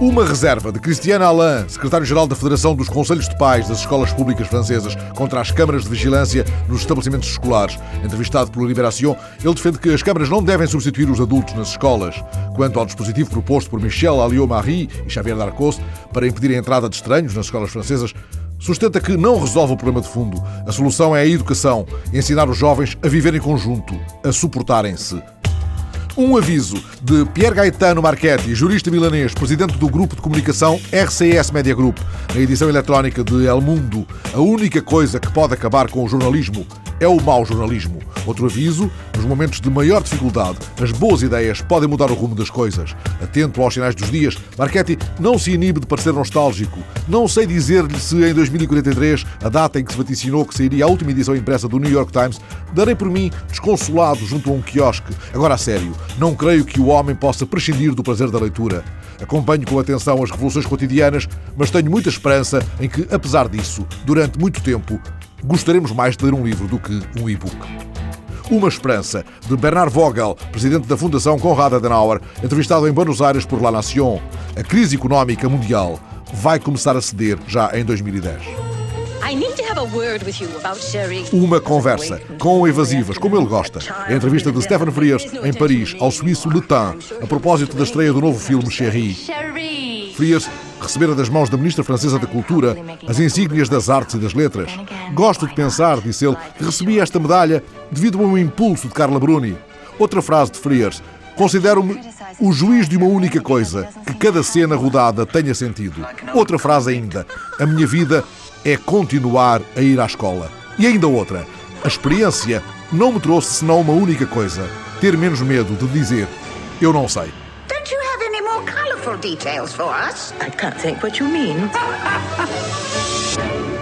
Uma reserva de Christiane Alain, secretário-geral da Federação dos Conselhos de Pais das Escolas Públicas Francesas, contra as câmaras de vigilância nos estabelecimentos escolares. Entrevistado pelo Libération, ele defende que as câmaras não devem substituir os adultos nas escolas. Quanto ao dispositivo proposto por Michel Alliot-Marie e Xavier Darcos para impedir a entrada de estranhos nas escolas francesas, sustenta que não resolve o problema de fundo. A solução é a educação, ensinar os jovens a viver em conjunto, a suportarem-se. Um aviso de Pierre Gaetano Marchetti, jurista milanês, presidente do grupo de comunicação RCS Media Group, na edição eletrónica de El Mundo. A única coisa que pode acabar com o jornalismo é o mau jornalismo. Outro aviso: nos momentos de maior dificuldade, as boas ideias podem mudar o rumo das coisas. Atento aos sinais dos dias, Marchetti não se inibe de parecer nostálgico. Não sei dizer-lhe se em 2043, a data em que se vaticinou que sairia a última edição impressa do New York Times, darei por mim desconsolado junto a um quiosque. Agora a sério, não creio que o homem possa prescindir do prazer da leitura. Acompanho com atenção as revoluções cotidianas, mas tenho muita esperança em que, apesar disso, durante muito tempo, gostaremos mais de ler um livro do que um e-book. Uma Esperança, de Bernard Vogel, presidente da Fundação Konrad Adenauer, entrevistado em Buenos Aires por La Nation. A crise económica mundial vai começar a ceder já em 2010. Uma conversa com evasivas, como ele gosta. A entrevista de Stephen Frears em Paris ao suíço Letin, a propósito da estreia do novo filme Chérie. Frears recebera das mãos da ministra francesa da Cultura as insígnias das artes e das letras. Gosto de pensar, disse ele, que recebi esta medalha devido a um impulso de Carla Bruni. Outra frase de Frears. Considero-me o juiz de uma única coisa, que cada cena rodada tenha sentido. Outra frase ainda. A minha vida é continuar a ir à escola. E ainda outra. A experiência não me trouxe senão uma única coisa: ter menos medo de dizer eu não sei. more colourful details for us? I can't think what you mean.